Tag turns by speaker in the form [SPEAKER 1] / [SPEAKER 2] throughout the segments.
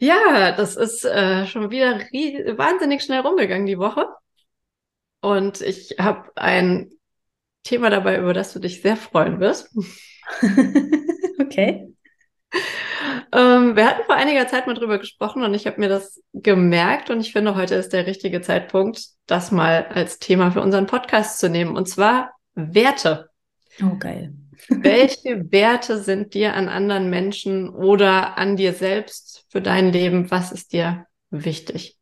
[SPEAKER 1] Ja, das ist äh, schon wieder wahnsinnig schnell rumgegangen die Woche. Und ich habe ein Thema dabei, über das du dich sehr freuen wirst.
[SPEAKER 2] okay.
[SPEAKER 1] Ähm, wir hatten vor einiger Zeit mal drüber gesprochen und ich habe mir das gemerkt und ich finde, heute ist der richtige Zeitpunkt, das mal als Thema für unseren Podcast zu nehmen. Und zwar Werte.
[SPEAKER 2] Oh, geil.
[SPEAKER 1] Welche Werte sind dir an anderen Menschen oder an dir selbst für dein Leben? Was ist dir wichtig?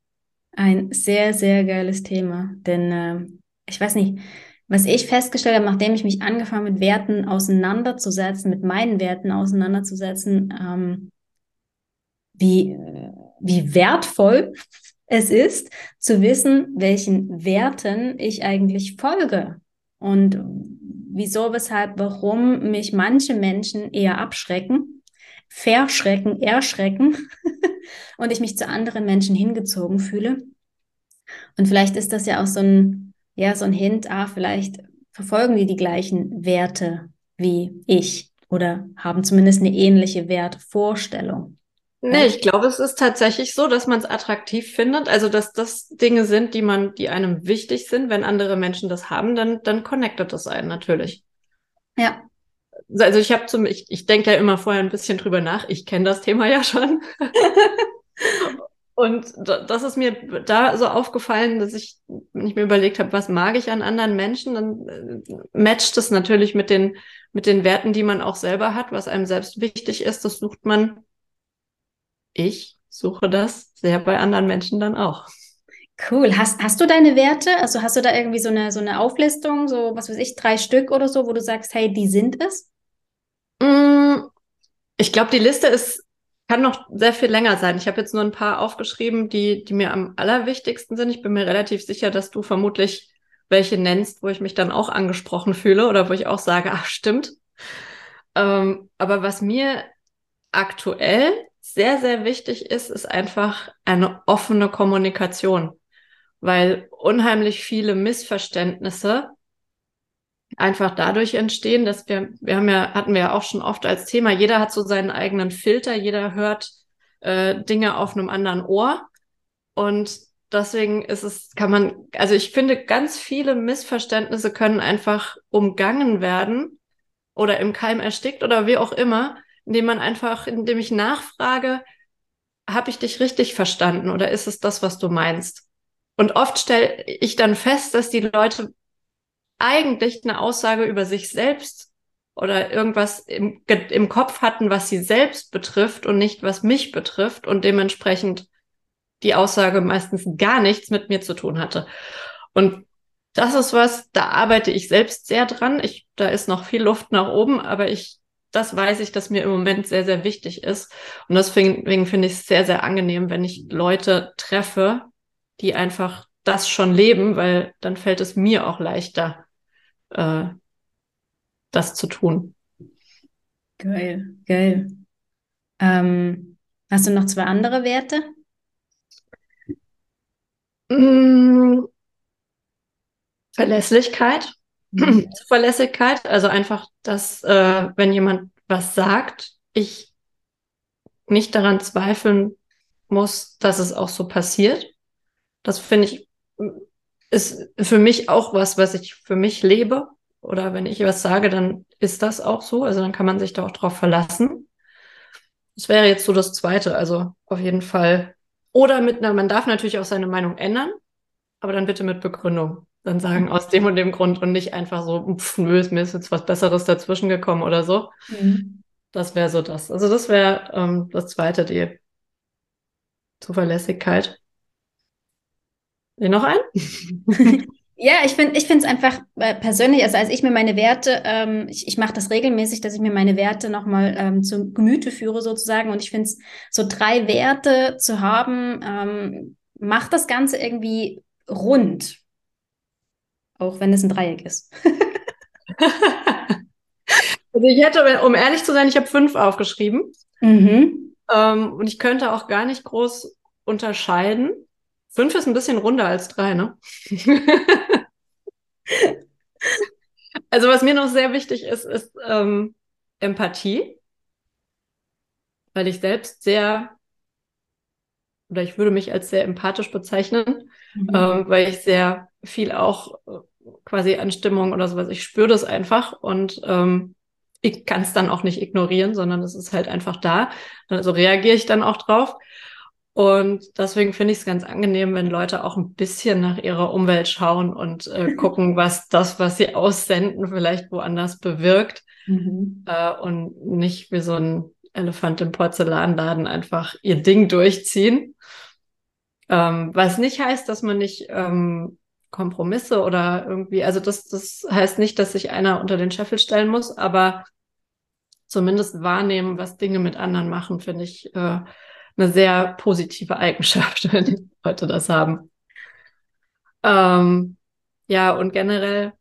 [SPEAKER 2] Ein sehr, sehr geiles Thema. Denn äh, ich weiß nicht, was ich festgestellt habe, nachdem ich mich angefangen mit Werten auseinanderzusetzen, mit meinen Werten auseinanderzusetzen, ähm, wie, wie wertvoll es ist, zu wissen, welchen Werten ich eigentlich folge. Und wieso, weshalb, warum mich manche Menschen eher abschrecken, verschrecken, erschrecken und ich mich zu anderen Menschen hingezogen fühle. Und vielleicht ist das ja auch so ein, ja, so ein Hint, ah, vielleicht verfolgen die die gleichen Werte wie ich oder haben zumindest eine ähnliche Wertvorstellung.
[SPEAKER 1] Nee, ich glaube, es ist tatsächlich so, dass man es attraktiv findet. Also, dass das Dinge sind, die man, die einem wichtig sind. Wenn andere Menschen das haben, dann, dann connectet das einen natürlich.
[SPEAKER 2] Ja.
[SPEAKER 1] Also ich habe zum, ich, ich denke ja immer vorher ein bisschen drüber nach. Ich kenne das Thema ja schon. Und das ist mir da so aufgefallen, dass ich, wenn ich mir überlegt habe, was mag ich an anderen Menschen, dann äh, matcht es natürlich mit den, mit den Werten, die man auch selber hat, was einem selbst wichtig ist. Das sucht man ich suche das sehr bei anderen Menschen dann auch.
[SPEAKER 2] Cool. Hast, hast du deine Werte? Also hast du da irgendwie so eine, so eine Auflistung, so was weiß ich, drei Stück oder so, wo du sagst, hey, die sind es?
[SPEAKER 1] Mm, ich glaube, die Liste ist, kann noch sehr viel länger sein. Ich habe jetzt nur ein paar aufgeschrieben, die, die mir am allerwichtigsten sind. Ich bin mir relativ sicher, dass du vermutlich welche nennst, wo ich mich dann auch angesprochen fühle oder wo ich auch sage, ach, stimmt. Ähm, aber was mir aktuell sehr, sehr wichtig ist, ist einfach eine offene Kommunikation, weil unheimlich viele Missverständnisse einfach dadurch entstehen, dass wir, wir haben ja, hatten wir ja auch schon oft als Thema, jeder hat so seinen eigenen Filter, jeder hört äh, Dinge auf einem anderen Ohr und deswegen ist es, kann man, also ich finde, ganz viele Missverständnisse können einfach umgangen werden oder im Keim erstickt oder wie auch immer, indem man einfach, indem ich nachfrage, habe ich dich richtig verstanden oder ist es das, was du meinst? Und oft stelle ich dann fest, dass die Leute eigentlich eine Aussage über sich selbst oder irgendwas im, im Kopf hatten, was sie selbst betrifft und nicht was mich betrifft und dementsprechend die Aussage meistens gar nichts mit mir zu tun hatte. Und das ist was, da arbeite ich selbst sehr dran. Ich, da ist noch viel Luft nach oben, aber ich das weiß ich, dass mir im Moment sehr, sehr wichtig ist. Und deswegen finde ich es sehr, sehr angenehm, wenn ich Leute treffe, die einfach das schon leben, weil dann fällt es mir auch leichter, äh, das zu tun.
[SPEAKER 2] Geil, geil. Ähm, hast du noch zwei andere Werte?
[SPEAKER 1] Mmh, Verlässlichkeit. Mhm. Zuverlässigkeit, also einfach, dass äh, wenn jemand was sagt, ich nicht daran zweifeln muss, dass es auch so passiert. Das finde ich, ist für mich auch was, was ich für mich lebe. Oder wenn ich was sage, dann ist das auch so. Also dann kann man sich da auch drauf verlassen. Das wäre jetzt so das Zweite. Also auf jeden Fall. Oder mit einer, man darf natürlich auch seine Meinung ändern, aber dann bitte mit Begründung dann sagen, aus dem und dem Grund und nicht einfach so, pff, nö, mir ist jetzt was Besseres dazwischen gekommen oder so. Mhm. Das wäre so das. Also das wäre ähm, das Zweite, die Zuverlässigkeit. Noch ein?
[SPEAKER 2] Ja, ich finde es einfach äh, persönlich, also als ich mir meine Werte, ähm, ich, ich mache das regelmäßig, dass ich mir meine Werte nochmal ähm, zu Gemüte führe sozusagen und ich finde es so drei Werte zu haben, ähm, macht das Ganze irgendwie rund. Auch wenn es ein Dreieck ist.
[SPEAKER 1] also ich hätte, um ehrlich zu sein, ich habe fünf aufgeschrieben. Mhm. Ähm, und ich könnte auch gar nicht groß unterscheiden. Fünf ist ein bisschen runder als drei, ne? also was mir noch sehr wichtig ist, ist ähm, Empathie, weil ich selbst sehr oder ich würde mich als sehr empathisch bezeichnen, mhm. ähm, weil ich sehr viel auch äh, quasi an Stimmung oder sowas, ich spüre das einfach und ähm, ich kann es dann auch nicht ignorieren, sondern es ist halt einfach da. Also reagiere ich dann auch drauf. Und deswegen finde ich es ganz angenehm, wenn Leute auch ein bisschen nach ihrer Umwelt schauen und äh, gucken, was das, was sie aussenden, vielleicht woanders bewirkt. Mhm. Äh, und nicht wie so ein Elefant im Porzellanladen einfach ihr Ding durchziehen. Ähm, was nicht heißt, dass man nicht ähm, Kompromisse oder irgendwie, also das, das heißt nicht, dass sich einer unter den Scheffel stellen muss, aber zumindest wahrnehmen, was Dinge mit anderen machen, finde ich äh, eine sehr positive Eigenschaft, wenn die Leute das haben. Ähm, ja, und generell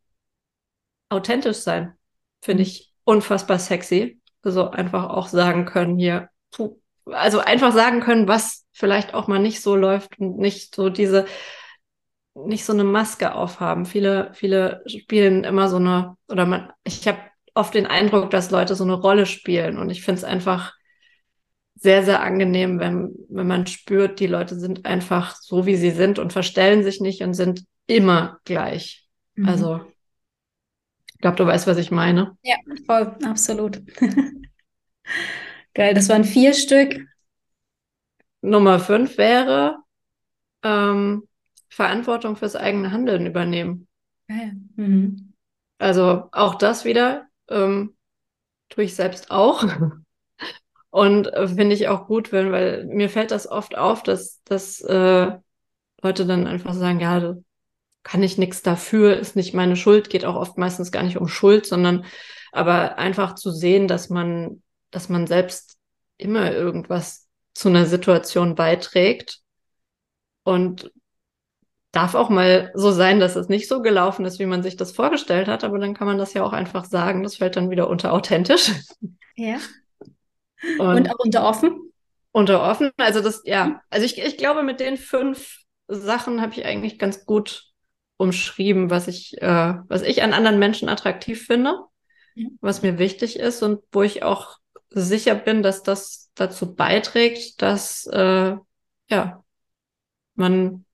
[SPEAKER 1] authentisch sein, finde ich unfassbar sexy. Also einfach auch sagen können hier, also einfach sagen können, was vielleicht auch mal nicht so läuft und nicht so diese, nicht so eine Maske aufhaben. Viele, viele spielen immer so eine, oder man, ich habe oft den Eindruck, dass Leute so eine Rolle spielen und ich finde es einfach sehr, sehr angenehm, wenn, wenn man spürt, die Leute sind einfach so, wie sie sind und verstellen sich nicht und sind immer gleich. Mhm. Also, ich glaube, du weißt, was ich meine.
[SPEAKER 2] Ja, voll, absolut. Geil, das waren vier Stück.
[SPEAKER 1] Nummer fünf wäre ähm, Verantwortung fürs eigene Handeln übernehmen.
[SPEAKER 2] Geil. Mhm.
[SPEAKER 1] Also auch das wieder ähm, tue ich selbst auch. Und äh, finde ich auch gut, wenn, weil mir fällt das oft auf, dass, dass äh, Leute dann einfach sagen, ja, kann ich nichts dafür, ist nicht meine Schuld, geht auch oft meistens gar nicht um Schuld, sondern aber einfach zu sehen, dass man, dass man selbst immer irgendwas zu einer Situation beiträgt und darf auch mal so sein, dass es nicht so gelaufen ist, wie man sich das vorgestellt hat, aber dann kann man das ja auch einfach sagen. Das fällt dann wieder unter authentisch.
[SPEAKER 2] Ja. Und, und auch unter offen?
[SPEAKER 1] Unter offen. Also das, ja, also ich, ich glaube, mit den fünf Sachen habe ich eigentlich ganz gut umschrieben, was ich, äh, was ich an anderen Menschen attraktiv finde, mhm. was mir wichtig ist und wo ich auch sicher bin, dass das dazu beiträgt, dass äh, ja man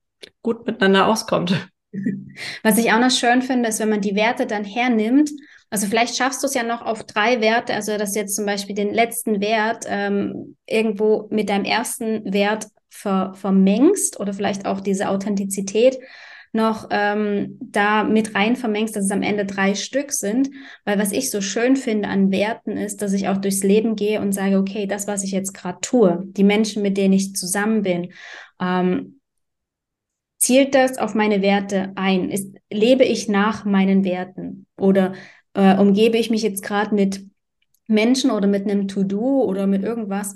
[SPEAKER 1] gut miteinander auskommt.
[SPEAKER 2] Was ich auch noch schön finde, ist, wenn man die Werte dann hernimmt. Also vielleicht schaffst du es ja noch auf drei Werte, also dass du jetzt zum Beispiel den letzten Wert ähm, irgendwo mit deinem ersten Wert ver vermengst oder vielleicht auch diese Authentizität noch ähm, da mit rein vermengst, dass es am Ende drei Stück sind. Weil was ich so schön finde an Werten ist, dass ich auch durchs Leben gehe und sage, okay, das, was ich jetzt gerade tue, die Menschen, mit denen ich zusammen bin, ähm, zielt das auf meine Werte ein? Ist, lebe ich nach meinen Werten? Oder äh, umgebe ich mich jetzt gerade mit Menschen oder mit einem To-Do oder mit irgendwas,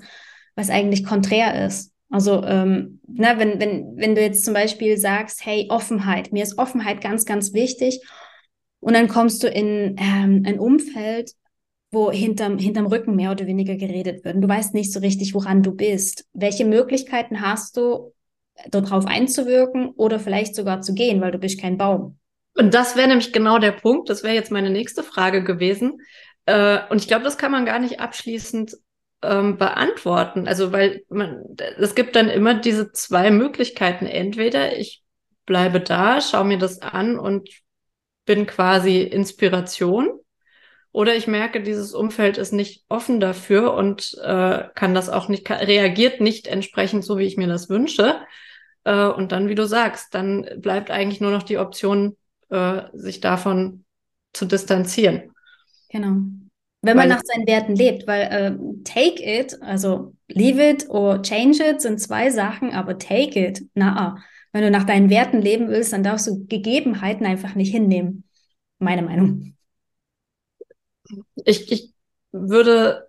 [SPEAKER 2] was eigentlich konträr ist? Also, ähm, na, wenn, wenn, wenn du jetzt zum Beispiel sagst, hey, Offenheit, mir ist Offenheit ganz, ganz wichtig, und dann kommst du in ähm, ein Umfeld, wo hinterm, hinterm Rücken mehr oder weniger geredet wird. Und du weißt nicht so richtig, woran du bist. Welche Möglichkeiten hast du, darauf einzuwirken oder vielleicht sogar zu gehen, weil du bist kein Baum.
[SPEAKER 1] Und das wäre nämlich genau der Punkt. Das wäre jetzt meine nächste Frage gewesen. Äh, und ich glaube, das kann man gar nicht abschließend ähm, beantworten. Also, weil man, es gibt dann immer diese zwei Möglichkeiten. Entweder ich bleibe da, schaue mir das an und bin quasi Inspiration. Oder ich merke, dieses Umfeld ist nicht offen dafür und äh, kann das auch nicht, reagiert nicht entsprechend so, wie ich mir das wünsche. Äh, und dann, wie du sagst, dann bleibt eigentlich nur noch die Option, äh, sich davon zu distanzieren.
[SPEAKER 2] Genau. Wenn man nach seinen Werten lebt, weil äh, take it, also leave it or change it sind zwei Sachen, aber take it, na, wenn du nach deinen Werten leben willst, dann darfst du Gegebenheiten einfach nicht hinnehmen. Meine Meinung.
[SPEAKER 1] Ich, ich würde,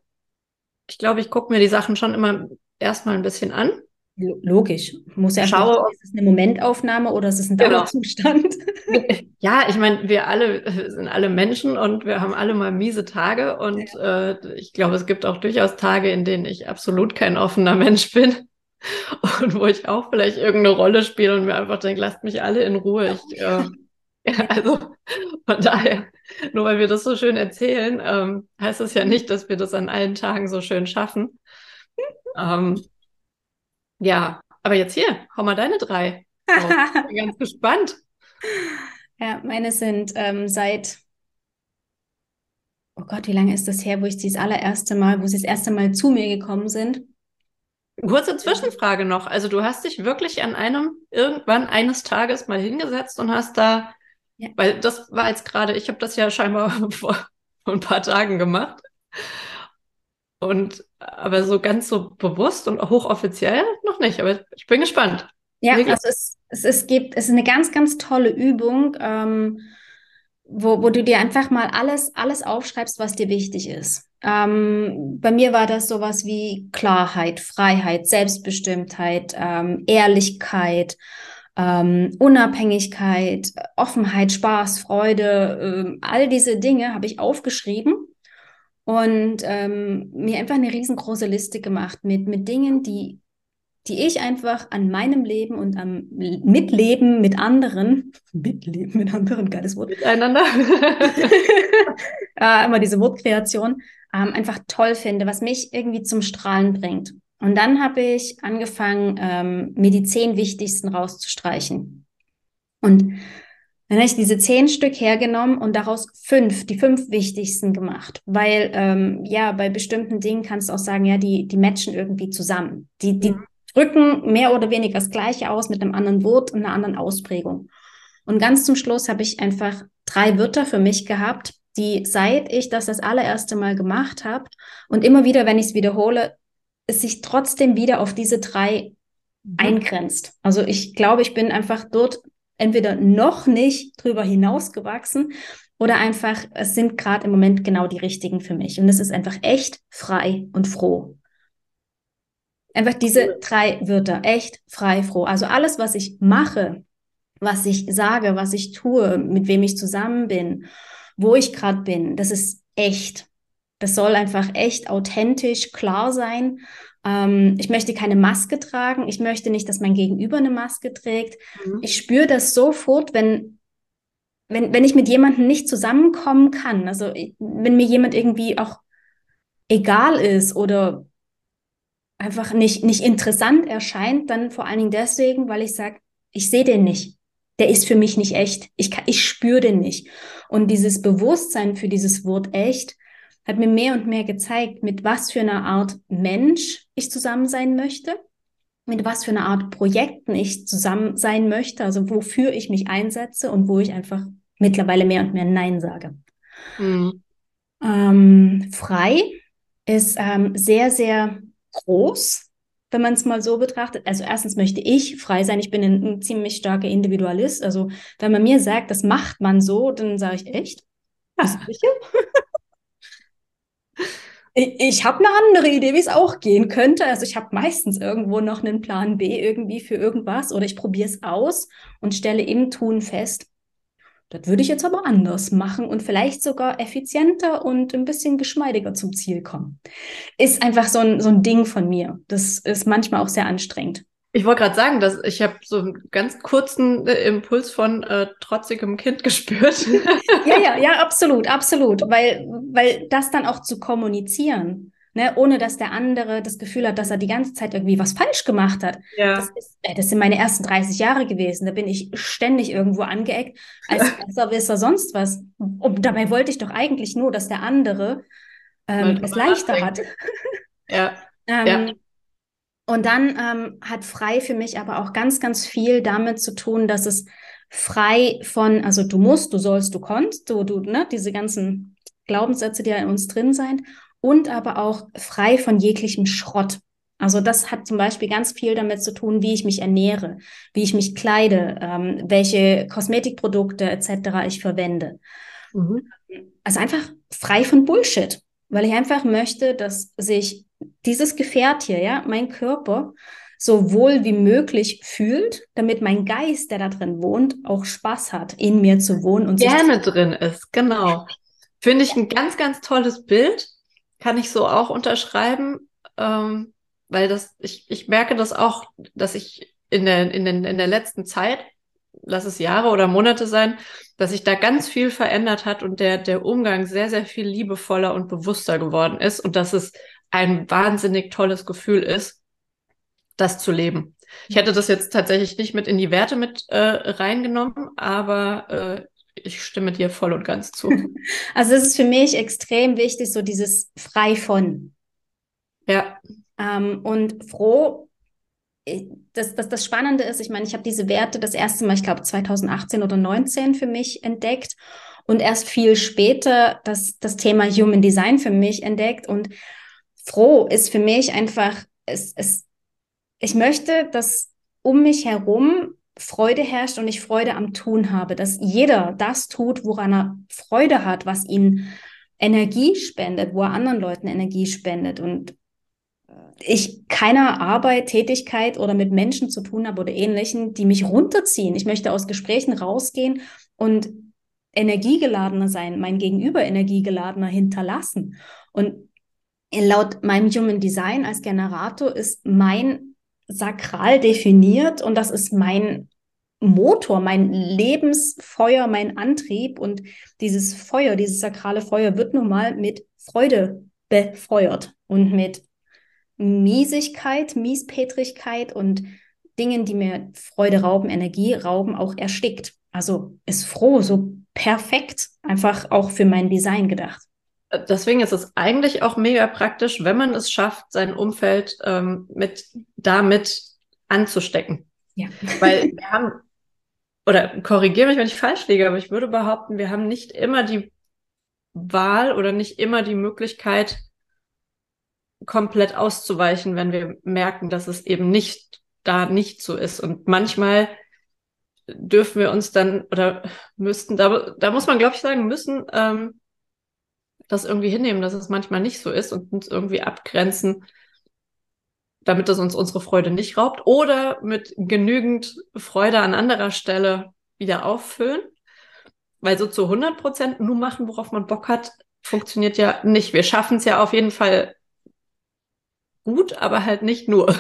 [SPEAKER 1] ich glaube, ich gucke mir die Sachen schon immer erstmal ein bisschen an
[SPEAKER 2] Logisch. Muss ja
[SPEAKER 1] Schaue,
[SPEAKER 2] schauen, ist es eine Momentaufnahme oder ist es ein genau. Dauerzustand?
[SPEAKER 1] Ja, ich meine, wir alle sind alle Menschen und wir haben alle mal miese Tage und ja. äh, ich glaube, es gibt auch durchaus Tage, in denen ich absolut kein offener Mensch bin und wo ich auch vielleicht irgendeine Rolle spiele und mir einfach denke, lasst mich alle in Ruhe. Ich, äh, ja, also von daher, nur weil wir das so schön erzählen, ähm, heißt das ja nicht, dass wir das an allen Tagen so schön schaffen. Ähm, ja, aber jetzt hier, hau mal deine drei. ich bin ganz gespannt.
[SPEAKER 2] Ja, meine sind ähm, seit, oh Gott, wie lange ist das her, wo ich das allererste Mal, wo sie das erste Mal zu mir gekommen sind?
[SPEAKER 1] Kurze Zwischenfrage noch. Also du hast dich wirklich an einem, irgendwann eines Tages mal hingesetzt und hast da, ja. weil das war jetzt gerade, ich habe das ja scheinbar vor, vor ein paar Tagen gemacht. Und aber so ganz so bewusst und hochoffiziell noch nicht. Aber ich bin gespannt.
[SPEAKER 2] Ja, also es, es, es gibt, es ist eine ganz, ganz tolle Übung, ähm, wo, wo du dir einfach mal alles, alles aufschreibst, was dir wichtig ist. Ähm, bei mir war das sowas wie Klarheit, Freiheit, Selbstbestimmtheit, ähm, Ehrlichkeit, ähm, Unabhängigkeit, Offenheit, Spaß, Freude, äh, all diese Dinge habe ich aufgeschrieben und ähm, mir einfach eine riesengroße Liste gemacht mit, mit Dingen, die, die ich einfach an meinem Leben und am Mitleben mit anderen, Mitleben mit anderen, geiles Wort.
[SPEAKER 1] Miteinander.
[SPEAKER 2] äh, immer diese Wortkreation, ähm, einfach toll finde, was mich irgendwie zum Strahlen bringt. Und dann habe ich angefangen, ähm, mir die zehn wichtigsten rauszustreichen. Und dann habe ich diese zehn Stück hergenommen und daraus fünf, die fünf wichtigsten gemacht. Weil, ähm, ja, bei bestimmten Dingen kannst du auch sagen, ja, die, die matchen irgendwie zusammen. Die, die mhm. Drücken mehr oder weniger das Gleiche aus mit einem anderen Wort und einer anderen Ausprägung. Und ganz zum Schluss habe ich einfach drei Wörter für mich gehabt, die seit ich das das allererste Mal gemacht habe und immer wieder, wenn ich es wiederhole, es sich trotzdem wieder auf diese drei mhm. eingrenzt. Also ich glaube, ich bin einfach dort entweder noch nicht drüber hinausgewachsen oder einfach, es sind gerade im Moment genau die richtigen für mich. Und es ist einfach echt frei und froh. Einfach diese drei Wörter, echt, frei, froh. Also alles, was ich mache, was ich sage, was ich tue, mit wem ich zusammen bin wo ich gerade bin. Das ist echt. Das soll einfach echt authentisch klar sein. Ähm, ich möchte keine Maske tragen. Ich möchte nicht, dass mein Gegenüber eine Maske trägt. Mhm. Ich spüre das sofort, wenn, wenn, wenn ich mit jemandem nicht zusammenkommen kann. Also wenn mir jemand irgendwie auch egal ist oder einfach nicht, nicht interessant erscheint, dann vor allen Dingen deswegen, weil ich sage, ich sehe den nicht der ist für mich nicht echt. Ich, kann, ich spüre den nicht. Und dieses Bewusstsein für dieses Wort echt hat mir mehr und mehr gezeigt, mit was für einer Art Mensch ich zusammen sein möchte, mit was für einer Art Projekten ich zusammen sein möchte, also wofür ich mich einsetze und wo ich einfach mittlerweile mehr und mehr Nein sage. Mhm. Ähm, frei ist ähm, sehr, sehr groß wenn man es mal so betrachtet. Also erstens möchte ich frei sein. Ich bin ein, ein, ziemlich starker Individualist. Also wenn man mir sagt, das macht man so, dann sage ich echt. Ja. Sicher? ich, ich habe eine andere Idee, wie es auch gehen könnte. Also ich habe meistens irgendwo noch einen Plan B irgendwie für irgendwas oder ich probiere es aus und stelle im Tun fest, das würde ich jetzt aber anders machen und vielleicht sogar effizienter und ein bisschen geschmeidiger zum Ziel kommen. Ist einfach so ein, so ein Ding von mir. Das ist manchmal auch sehr anstrengend.
[SPEAKER 1] Ich wollte gerade sagen, dass ich habe so einen ganz kurzen äh, Impuls von äh, trotzigem Kind gespürt.
[SPEAKER 2] ja, ja, ja, absolut, absolut. Weil, weil das dann auch zu kommunizieren ne, ohne dass der andere das Gefühl hat, dass er die ganze Zeit irgendwie was falsch gemacht hat. Ja. Das, ist, das sind meine ersten 30 Jahre gewesen. Da bin ich ständig irgendwo angeeckt, als Besserwisser sonst was. Und dabei wollte ich doch eigentlich nur, dass der andere ähm, es leichter hat.
[SPEAKER 1] Ja.
[SPEAKER 2] ähm, ja. Und dann ähm, hat frei für mich aber auch ganz, ganz viel damit zu tun, dass es frei von, also du musst, du sollst, du konntest, du, du, ne, diese ganzen Glaubenssätze, die ja in uns drin sind und aber auch frei von jeglichem Schrott. Also das hat zum Beispiel ganz viel damit zu tun, wie ich mich ernähre, wie ich mich kleide, ähm, welche Kosmetikprodukte etc. ich verwende. Mhm. Also einfach frei von Bullshit, weil ich einfach möchte, dass sich dieses Gefährt hier, ja, mein Körper, so wohl wie möglich fühlt, damit mein Geist, der da drin wohnt, auch Spaß hat, in mir zu wohnen und
[SPEAKER 1] gerne drin ist. Genau. Finde ich ein ganz, ganz tolles Bild. Kann ich so auch unterschreiben, ähm, weil das, ich, ich merke das auch, dass ich in der, in, den, in der letzten Zeit, lass es Jahre oder Monate sein, dass sich da ganz viel verändert hat und der, der Umgang sehr, sehr viel liebevoller und bewusster geworden ist und dass es ein wahnsinnig tolles Gefühl ist, das zu leben. Ich hätte das jetzt tatsächlich nicht mit in die Werte mit äh, reingenommen, aber äh, ich stimme dir voll und ganz zu.
[SPEAKER 2] Also es ist für mich extrem wichtig, so dieses frei von.
[SPEAKER 1] Ja.
[SPEAKER 2] Ähm, und froh, das, das, das Spannende ist, ich meine, ich habe diese Werte das erste Mal, ich glaube 2018 oder 2019 für mich entdeckt und erst viel später das, das Thema Human Design für mich entdeckt. Und froh ist für mich einfach, es, es, ich möchte, dass um mich herum Freude herrscht und ich Freude am Tun habe, dass jeder das tut, woran er Freude hat, was ihn Energie spendet, wo er anderen Leuten Energie spendet und ich keiner Arbeit, Tätigkeit oder mit Menschen zu tun habe oder ähnlichen, die mich runterziehen. Ich möchte aus Gesprächen rausgehen und energiegeladener sein, mein Gegenüber energiegeladener hinterlassen. Und laut meinem Human Design als Generator ist mein Sakral definiert und das ist mein Motor, mein Lebensfeuer, mein Antrieb und dieses Feuer, dieses sakrale Feuer wird nun mal mit Freude befeuert und mit Miesigkeit, Miespetrigkeit und Dingen, die mir Freude rauben, Energie rauben, auch erstickt. Also ist froh, so perfekt, einfach auch für mein Design gedacht.
[SPEAKER 1] Deswegen ist es eigentlich auch mega praktisch, wenn man es schafft, sein Umfeld ähm, mit damit anzustecken. Ja. Weil wir haben, oder korrigiere mich, wenn ich falsch liege, aber ich würde behaupten, wir haben nicht immer die Wahl oder nicht immer die Möglichkeit, komplett auszuweichen, wenn wir merken, dass es eben nicht da nicht so ist. Und manchmal dürfen wir uns dann oder müssten, da, da muss man, glaube ich, sagen, müssen ähm, das irgendwie hinnehmen, dass es manchmal nicht so ist und uns irgendwie abgrenzen, damit es uns unsere Freude nicht raubt oder mit genügend Freude an anderer Stelle wieder auffüllen. Weil so zu 100 Prozent nur machen, worauf man Bock hat, funktioniert ja nicht. Wir schaffen es ja auf jeden Fall gut, aber halt nicht nur.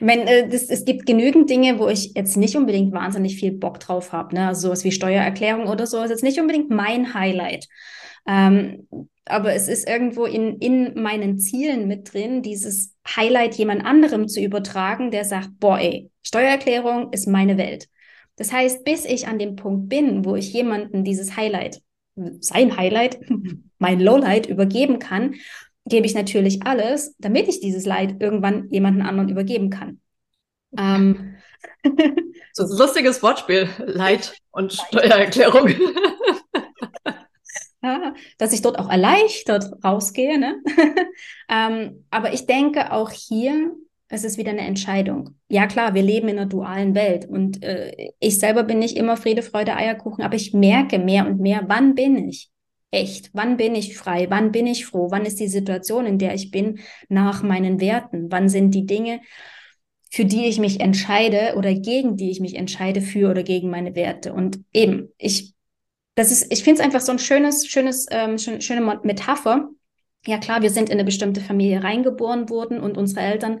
[SPEAKER 2] Wenn, äh, das, es gibt genügend Dinge, wo ich jetzt nicht unbedingt wahnsinnig viel Bock drauf habe. Ne? Also sowas wie Steuererklärung oder so ist jetzt nicht unbedingt mein Highlight. Ähm, aber es ist irgendwo in, in meinen Zielen mit drin, dieses Highlight jemand anderem zu übertragen, der sagt, boah, ey, Steuererklärung ist meine Welt. Das heißt, bis ich an dem Punkt bin, wo ich jemanden dieses Highlight, sein Highlight, mein Lowlight übergeben kann, gebe ich natürlich alles, damit ich dieses Leid irgendwann jemanden anderen übergeben kann. Ähm,
[SPEAKER 1] so ein lustiges Wortspiel, Leid und Leid. Steuererklärung.
[SPEAKER 2] ja, dass ich dort auch erleichtert rausgehe. Ne? ähm, aber ich denke auch hier, es ist wieder eine Entscheidung. Ja klar, wir leben in einer dualen Welt und äh, ich selber bin nicht immer Friede, Freude, Eierkuchen, aber ich merke mehr und mehr, wann bin ich? Echt? Wann bin ich frei? Wann bin ich froh? Wann ist die Situation, in der ich bin, nach meinen Werten? Wann sind die Dinge, für die ich mich entscheide oder gegen die ich mich entscheide für oder gegen meine Werte? Und eben, ich, das ist, ich finde es einfach so ein schönes, schönes, ähm, schön, schöne Metapher. Ja klar, wir sind in eine bestimmte Familie reingeboren worden und unsere Eltern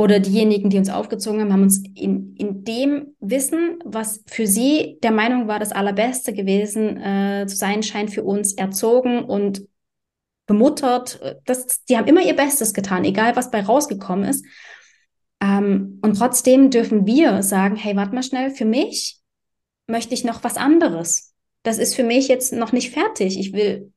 [SPEAKER 2] oder diejenigen, die uns aufgezogen haben, haben uns in, in dem Wissen, was für sie der Meinung war, das Allerbeste gewesen äh, zu sein scheint, für uns erzogen und bemuttert. Das, die haben immer ihr Bestes getan, egal was bei rausgekommen ist. Ähm, und trotzdem dürfen wir sagen, hey, warte mal schnell, für mich möchte ich noch was anderes. Das ist für mich jetzt noch nicht fertig. Ich will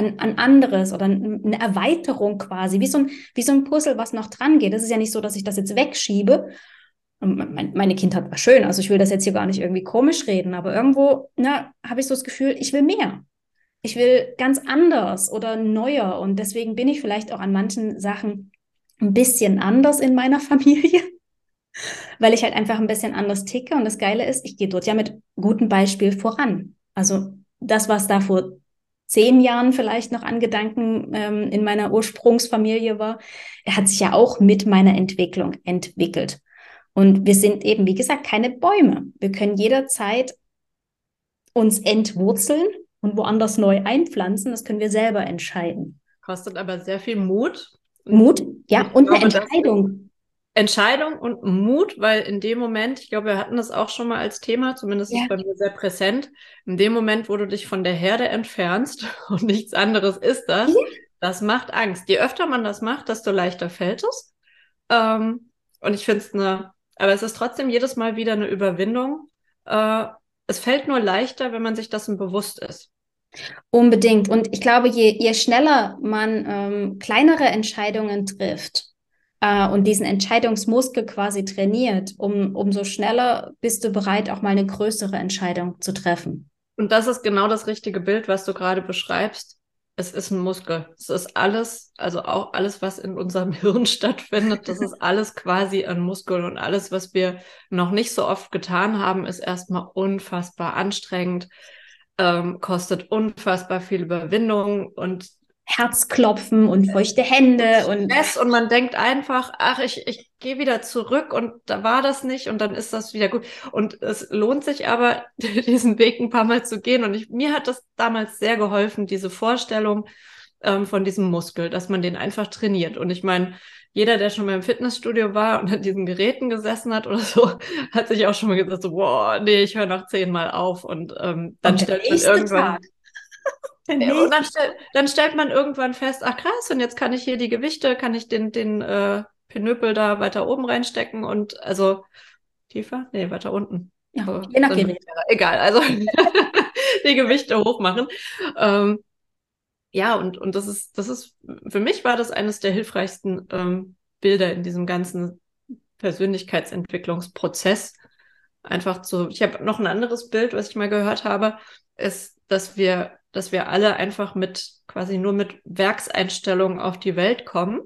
[SPEAKER 2] ein, ein anderes oder eine Erweiterung quasi, wie so, ein, wie so ein Puzzle, was noch dran geht. Es ist ja nicht so, dass ich das jetzt wegschiebe. Und meine Kindheit war schön, also ich will das jetzt hier gar nicht irgendwie komisch reden, aber irgendwo ne, habe ich so das Gefühl, ich will mehr. Ich will ganz anders oder neuer und deswegen bin ich vielleicht auch an manchen Sachen ein bisschen anders in meiner Familie, weil ich halt einfach ein bisschen anders ticke und das Geile ist, ich gehe dort ja mit gutem Beispiel voran. Also das, was da vor zehn Jahren vielleicht noch an Gedanken ähm, in meiner Ursprungsfamilie war, er hat sich ja auch mit meiner Entwicklung entwickelt. Und wir sind eben, wie gesagt, keine Bäume. Wir können jederzeit uns entwurzeln und woanders neu einpflanzen. Das können wir selber entscheiden.
[SPEAKER 1] Kostet aber sehr viel Mut.
[SPEAKER 2] Mut, ja, und, und eine Entscheidung.
[SPEAKER 1] Entscheidung und Mut, weil in dem Moment, ich glaube, wir hatten das auch schon mal als Thema, zumindest ja. ist bei mir sehr präsent, in dem Moment, wo du dich von der Herde entfernst und nichts anderes ist das, ja. das macht Angst. Je öfter man das macht, desto leichter fällt es. Ähm, und ich finde es eine, aber es ist trotzdem jedes Mal wieder eine Überwindung. Äh, es fällt nur leichter, wenn man sich dessen bewusst ist.
[SPEAKER 2] Unbedingt. Und ich glaube, je, je schneller man ähm, kleinere Entscheidungen trifft, äh, und diesen Entscheidungsmuskel quasi trainiert, um, umso schneller bist du bereit, auch mal eine größere Entscheidung zu treffen.
[SPEAKER 1] Und das ist genau das richtige Bild, was du gerade beschreibst. Es ist ein Muskel. Es ist alles, also auch alles, was in unserem Hirn stattfindet, das ist alles quasi ein Muskel. Und alles, was wir noch nicht so oft getan haben, ist erstmal unfassbar anstrengend, ähm, kostet unfassbar viel Überwindung und
[SPEAKER 2] Herzklopfen und feuchte Hände und
[SPEAKER 1] Stress und man denkt einfach, ach, ich, ich gehe wieder zurück und da war das nicht und dann ist das wieder gut. Und es lohnt sich aber, diesen Weg ein paar Mal zu gehen. Und ich, mir hat das damals sehr geholfen, diese Vorstellung ähm, von diesem Muskel, dass man den einfach trainiert. Und ich meine, jeder, der schon mal im Fitnessstudio war und an diesen Geräten gesessen hat oder so, hat sich auch schon mal gesagt, so, boah, nee, ich höre nach zehnmal auf. Und ähm, dann und stellt man irgendwann. Tag ja, und dann, stell, dann, stellt man irgendwann fest, ach krass, und jetzt kann ich hier die Gewichte, kann ich den, den äh, Pinöpel da weiter oben reinstecken und also tiefer? Nee, weiter unten.
[SPEAKER 2] Ja, so, je nach Gerät.
[SPEAKER 1] Egal, also die Gewichte hochmachen. Ähm, ja, und, und das ist, das ist, für mich war das eines der hilfreichsten ähm, Bilder in diesem ganzen Persönlichkeitsentwicklungsprozess. Einfach zu, ich habe noch ein anderes Bild, was ich mal gehört habe, ist, dass wir dass wir alle einfach mit quasi nur mit Werkseinstellungen auf die Welt kommen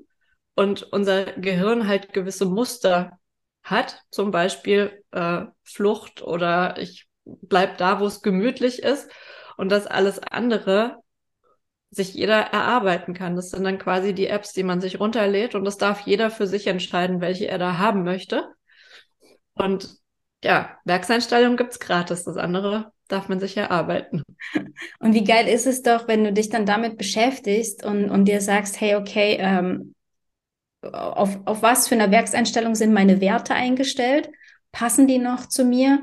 [SPEAKER 1] und unser Gehirn halt gewisse Muster hat, zum Beispiel äh, Flucht oder ich bleib da, wo es gemütlich ist und das alles andere sich jeder erarbeiten kann. Das sind dann quasi die Apps, die man sich runterlädt und das darf jeder für sich entscheiden, welche er da haben möchte. Und ja, Werkseinstellungen gibt's gratis. Das andere darf man sich erarbeiten.
[SPEAKER 2] Und wie geil ist es doch, wenn du dich dann damit beschäftigst und, und dir sagst, hey, okay, ähm, auf, auf was für eine Werkseinstellung sind meine Werte eingestellt? Passen die noch zu mir?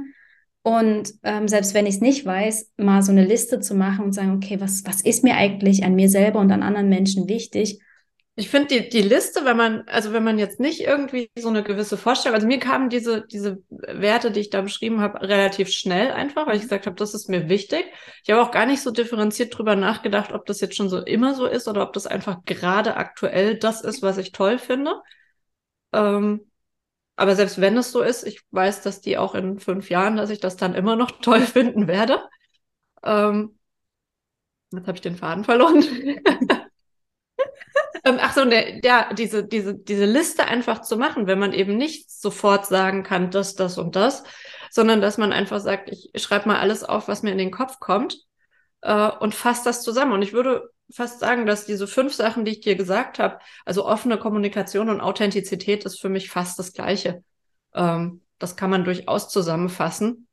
[SPEAKER 2] Und ähm, selbst wenn ich es nicht weiß, mal so eine Liste zu machen und sagen, okay, was, was ist mir eigentlich an mir selber und an anderen Menschen wichtig?
[SPEAKER 1] Ich finde die, die Liste, wenn man, also wenn man jetzt nicht irgendwie so eine gewisse Vorstellung, also mir kamen diese, diese Werte, die ich da beschrieben habe, relativ schnell einfach, weil ich gesagt habe, das ist mir wichtig. Ich habe auch gar nicht so differenziert drüber nachgedacht, ob das jetzt schon so immer so ist oder ob das einfach gerade aktuell das ist, was ich toll finde. Ähm, aber selbst wenn es so ist, ich weiß, dass die auch in fünf Jahren, dass ich das dann immer noch toll finden werde. Ähm, jetzt habe ich den Faden verloren. Ähm, ach so, ne, ja, diese, diese, diese Liste einfach zu machen, wenn man eben nicht sofort sagen kann, das, das und das, sondern dass man einfach sagt, ich schreibe mal alles auf, was mir in den Kopf kommt äh, und fasse das zusammen. Und ich würde fast sagen, dass diese fünf Sachen, die ich dir gesagt habe, also offene Kommunikation und Authentizität ist für mich fast das Gleiche. Ähm, das kann man durchaus zusammenfassen.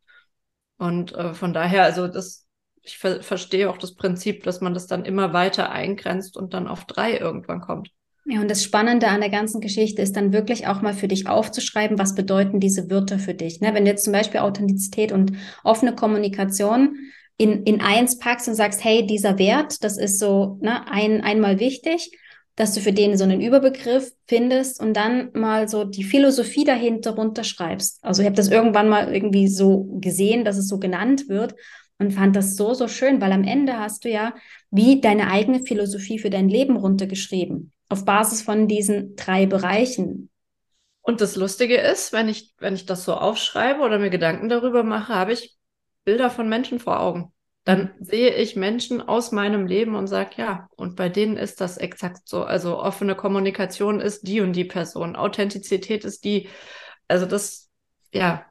[SPEAKER 1] Und äh, von daher, also das, ich ver verstehe auch das Prinzip, dass man das dann immer weiter eingrenzt und dann auf drei irgendwann kommt.
[SPEAKER 2] Ja, und das Spannende an der ganzen Geschichte ist dann wirklich auch mal für dich aufzuschreiben, was bedeuten diese Wörter für dich. Ne? Wenn du jetzt zum Beispiel Authentizität und offene Kommunikation in, in eins packst und sagst, hey, dieser Wert, das ist so ne, ein, einmal wichtig, dass du für den so einen Überbegriff findest und dann mal so die Philosophie dahinter runterschreibst. Also ich habe das irgendwann mal irgendwie so gesehen, dass es so genannt wird und fand das so, so schön, weil am Ende hast du ja wie deine eigene Philosophie für dein Leben runtergeschrieben, auf Basis von diesen drei Bereichen.
[SPEAKER 1] Und das Lustige ist, wenn ich, wenn ich das so aufschreibe oder mir Gedanken darüber mache, habe ich Bilder von Menschen vor Augen. Dann sehe ich Menschen aus meinem Leben und sage, ja, und bei denen ist das exakt so. Also offene Kommunikation ist die und die Person, Authentizität ist die. Also das, ja,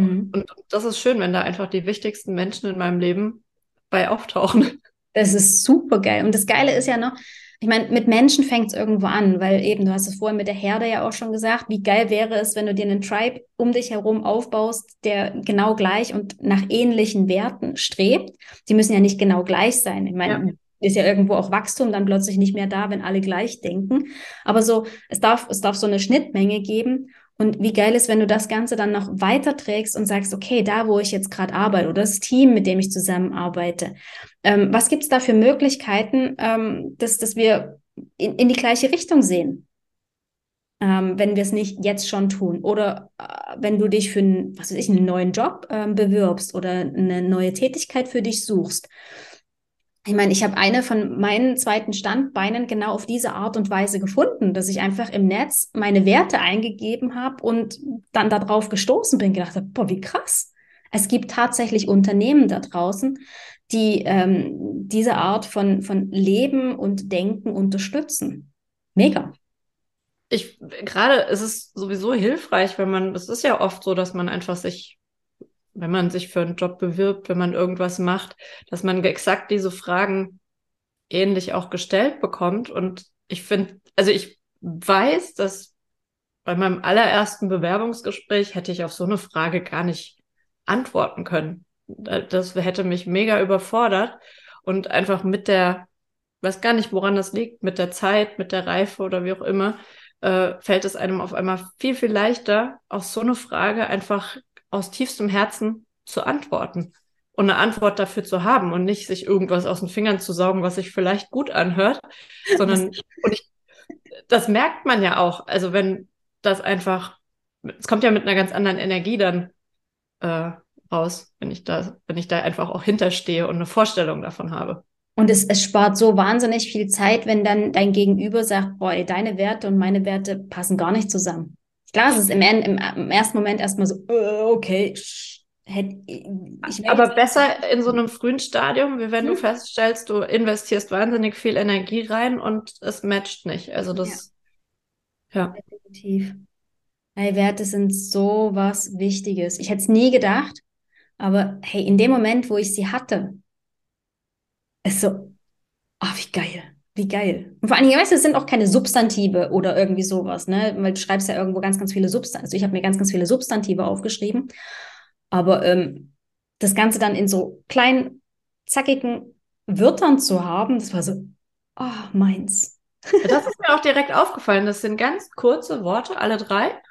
[SPEAKER 1] Mhm. Und das ist schön, wenn da einfach die wichtigsten Menschen in meinem Leben bei auftauchen.
[SPEAKER 2] Das ist super geil. Und das Geile ist ja noch, ich meine, mit Menschen fängt es irgendwo an, weil eben, du hast es vorhin mit der Herde ja auch schon gesagt, wie geil wäre es, wenn du dir einen Tribe um dich herum aufbaust, der genau gleich und nach ähnlichen Werten strebt. Die müssen ja nicht genau gleich sein. Ich meine, ja. ist ja irgendwo auch Wachstum dann plötzlich nicht mehr da, wenn alle gleich denken. Aber so, es darf, es darf so eine Schnittmenge geben. Und wie geil ist, wenn du das Ganze dann noch weiterträgst und sagst, okay, da, wo ich jetzt gerade arbeite oder das Team, mit dem ich zusammenarbeite, ähm, was gibt es da für Möglichkeiten, ähm, dass, dass wir in, in die gleiche Richtung sehen? Ähm, wenn wir es nicht jetzt schon tun. Oder äh, wenn du dich für einen, was weiß ich, einen neuen Job ähm, bewirbst oder eine neue Tätigkeit für dich suchst ich meine, ich habe eine von meinen zweiten Standbeinen genau auf diese Art und Weise gefunden, dass ich einfach im Netz meine Werte eingegeben habe und dann darauf gestoßen bin, gedacht habe, boah, wie krass. Es gibt tatsächlich Unternehmen da draußen, die ähm, diese Art von, von Leben und Denken unterstützen. Mega.
[SPEAKER 1] Ich gerade, es ist sowieso hilfreich, wenn man, es ist ja oft so, dass man einfach sich wenn man sich für einen Job bewirbt, wenn man irgendwas macht, dass man exakt diese Fragen ähnlich auch gestellt bekommt. Und ich finde, also ich weiß, dass bei meinem allerersten Bewerbungsgespräch hätte ich auf so eine Frage gar nicht antworten können. Das hätte mich mega überfordert und einfach mit der, weiß gar nicht, woran das liegt, mit der Zeit, mit der Reife oder wie auch immer, äh, fällt es einem auf einmal viel, viel leichter, auf so eine Frage einfach aus tiefstem Herzen zu antworten und eine Antwort dafür zu haben und nicht sich irgendwas aus den Fingern zu saugen, was sich vielleicht gut anhört, sondern und ich, das merkt man ja auch. Also wenn das einfach, es kommt ja mit einer ganz anderen Energie dann äh, raus, wenn ich da, wenn ich da einfach auch hinterstehe und eine Vorstellung davon habe.
[SPEAKER 2] Und es, es spart so wahnsinnig viel Zeit, wenn dann dein Gegenüber sagt, boah, deine Werte und meine Werte passen gar nicht zusammen. Klar, es ist im, im, im ersten Moment erstmal so, äh, okay,
[SPEAKER 1] aber besser in so einem frühen Stadium, wie wenn hm. du feststellst, du investierst wahnsinnig viel Energie rein und es matcht nicht. Also das,
[SPEAKER 2] ja. ja. Definitiv. Hey, Werte sind so was Wichtiges. Ich hätte es nie gedacht, aber hey, in dem Moment, wo ich sie hatte, ist so, ach, wie geil. Wie geil. Und vor allen Dingen, weißt du, es sind auch keine Substantive oder irgendwie sowas, ne? Weil du schreibst ja irgendwo ganz, ganz viele Substantive. Also ich habe mir ganz, ganz viele Substantive aufgeschrieben. Aber ähm, das Ganze dann in so kleinen, zackigen Wörtern zu haben, das war so, oh, meins.
[SPEAKER 1] Das ist mir auch direkt aufgefallen. Das sind ganz kurze Worte, alle drei.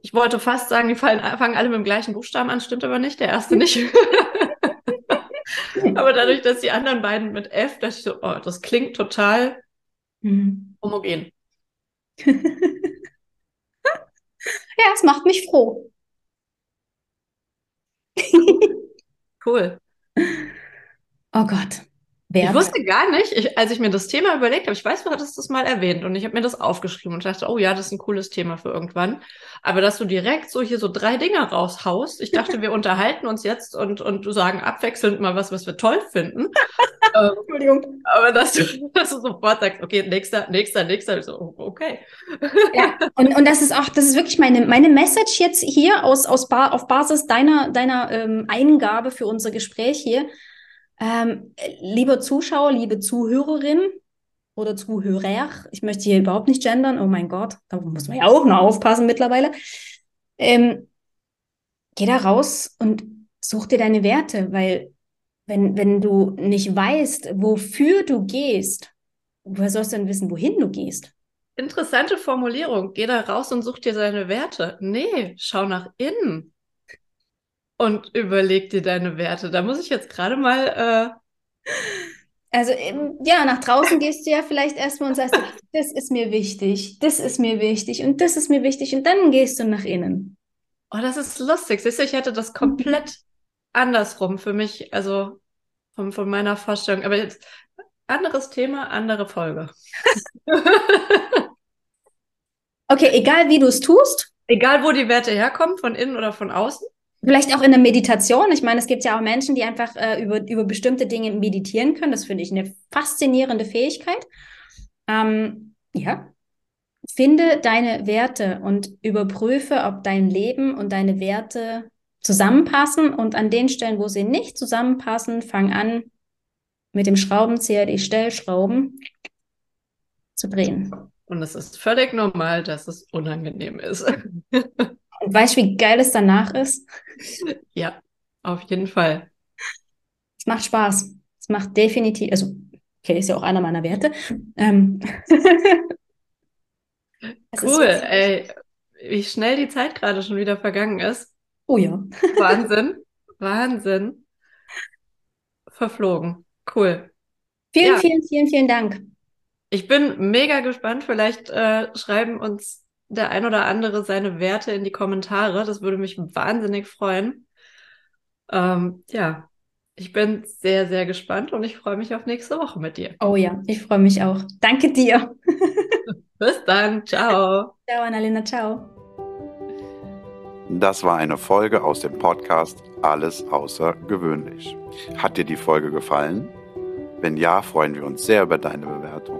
[SPEAKER 1] Ich wollte fast sagen, die fallen, fangen alle mit dem gleichen Buchstaben an, stimmt aber nicht, der erste nicht. Aber dadurch, dass die anderen beiden mit F, dachte ich so, oh, das klingt total mhm. homogen.
[SPEAKER 2] ja, es macht mich froh.
[SPEAKER 1] cool.
[SPEAKER 2] Oh Gott.
[SPEAKER 1] Wert. Ich wusste gar nicht, ich, als ich mir das Thema überlegt habe, ich weiß, du hattest das mal erwähnt und ich habe mir das aufgeschrieben und dachte, oh ja, das ist ein cooles Thema für irgendwann. Aber dass du direkt so hier so drei Dinger raushaust, ich dachte, wir unterhalten uns jetzt und, und du sagen abwechselnd mal was, was wir toll finden. ähm, Entschuldigung. Aber dass du, dass du sofort sagst, okay, nächster, nächster, nächster, ich so, oh, okay.
[SPEAKER 2] ja, und, und das ist auch, das ist wirklich meine, meine Message jetzt hier aus, aus ba auf Basis deiner, deiner ähm, Eingabe für unser Gespräch hier ähm, lieber Zuschauer, liebe Zuhörerin oder Zuhörer, ich möchte hier überhaupt nicht gendern, oh mein Gott, da muss man ja auch noch aufpassen mittlerweile. Ähm, geh da raus und such dir deine Werte, weil wenn, wenn du nicht weißt, wofür du gehst, woher sollst du denn wissen, wohin du gehst?
[SPEAKER 1] Interessante Formulierung. Geh da raus und such dir deine Werte. Nee, schau nach innen und überleg dir deine Werte. Da muss ich jetzt gerade mal.
[SPEAKER 2] Äh also ja, nach draußen gehst du ja vielleicht erstmal und sagst, das ist mir wichtig, das ist mir wichtig und das ist mir wichtig und dann gehst du nach innen.
[SPEAKER 1] Oh, das ist lustig. Siehst du, ich hätte das komplett andersrum für mich, also von, von meiner Vorstellung. Aber jetzt anderes Thema, andere Folge.
[SPEAKER 2] okay, egal wie du es tust.
[SPEAKER 1] Egal, wo die Werte herkommen, von innen oder von außen.
[SPEAKER 2] Vielleicht auch in der Meditation. Ich meine, es gibt ja auch Menschen, die einfach äh, über, über bestimmte Dinge meditieren können. Das finde ich eine faszinierende Fähigkeit. Ähm, ja. Finde deine Werte und überprüfe, ob dein Leben und deine Werte zusammenpassen. Und an den Stellen, wo sie nicht zusammenpassen, fang an, mit dem Schraubenzieher die Stellschrauben zu drehen.
[SPEAKER 1] Und es ist völlig normal, dass es unangenehm ist.
[SPEAKER 2] Und weißt du, wie geil es danach ist?
[SPEAKER 1] Ja, auf jeden Fall.
[SPEAKER 2] Es macht Spaß. Es macht definitiv, also, okay, ist ja auch einer meiner Werte. Ähm,
[SPEAKER 1] cool, ey, wie schnell die Zeit gerade schon wieder vergangen ist.
[SPEAKER 2] Oh ja.
[SPEAKER 1] Wahnsinn, Wahnsinn. Verflogen. Cool.
[SPEAKER 2] Vielen, ja. vielen, vielen, vielen Dank.
[SPEAKER 1] Ich bin mega gespannt. Vielleicht äh, schreiben uns der ein oder andere seine Werte in die Kommentare. Das würde mich wahnsinnig freuen. Ähm, ja, ich bin sehr, sehr gespannt und ich freue mich auf nächste Woche mit dir.
[SPEAKER 2] Oh ja, ich freue mich auch. Danke dir.
[SPEAKER 1] Bis dann. Ciao.
[SPEAKER 2] Ciao, Annalena. Ciao.
[SPEAKER 3] Das war eine Folge aus dem Podcast Alles außergewöhnlich. Hat dir die Folge gefallen? Wenn ja, freuen wir uns sehr über deine Bewertung.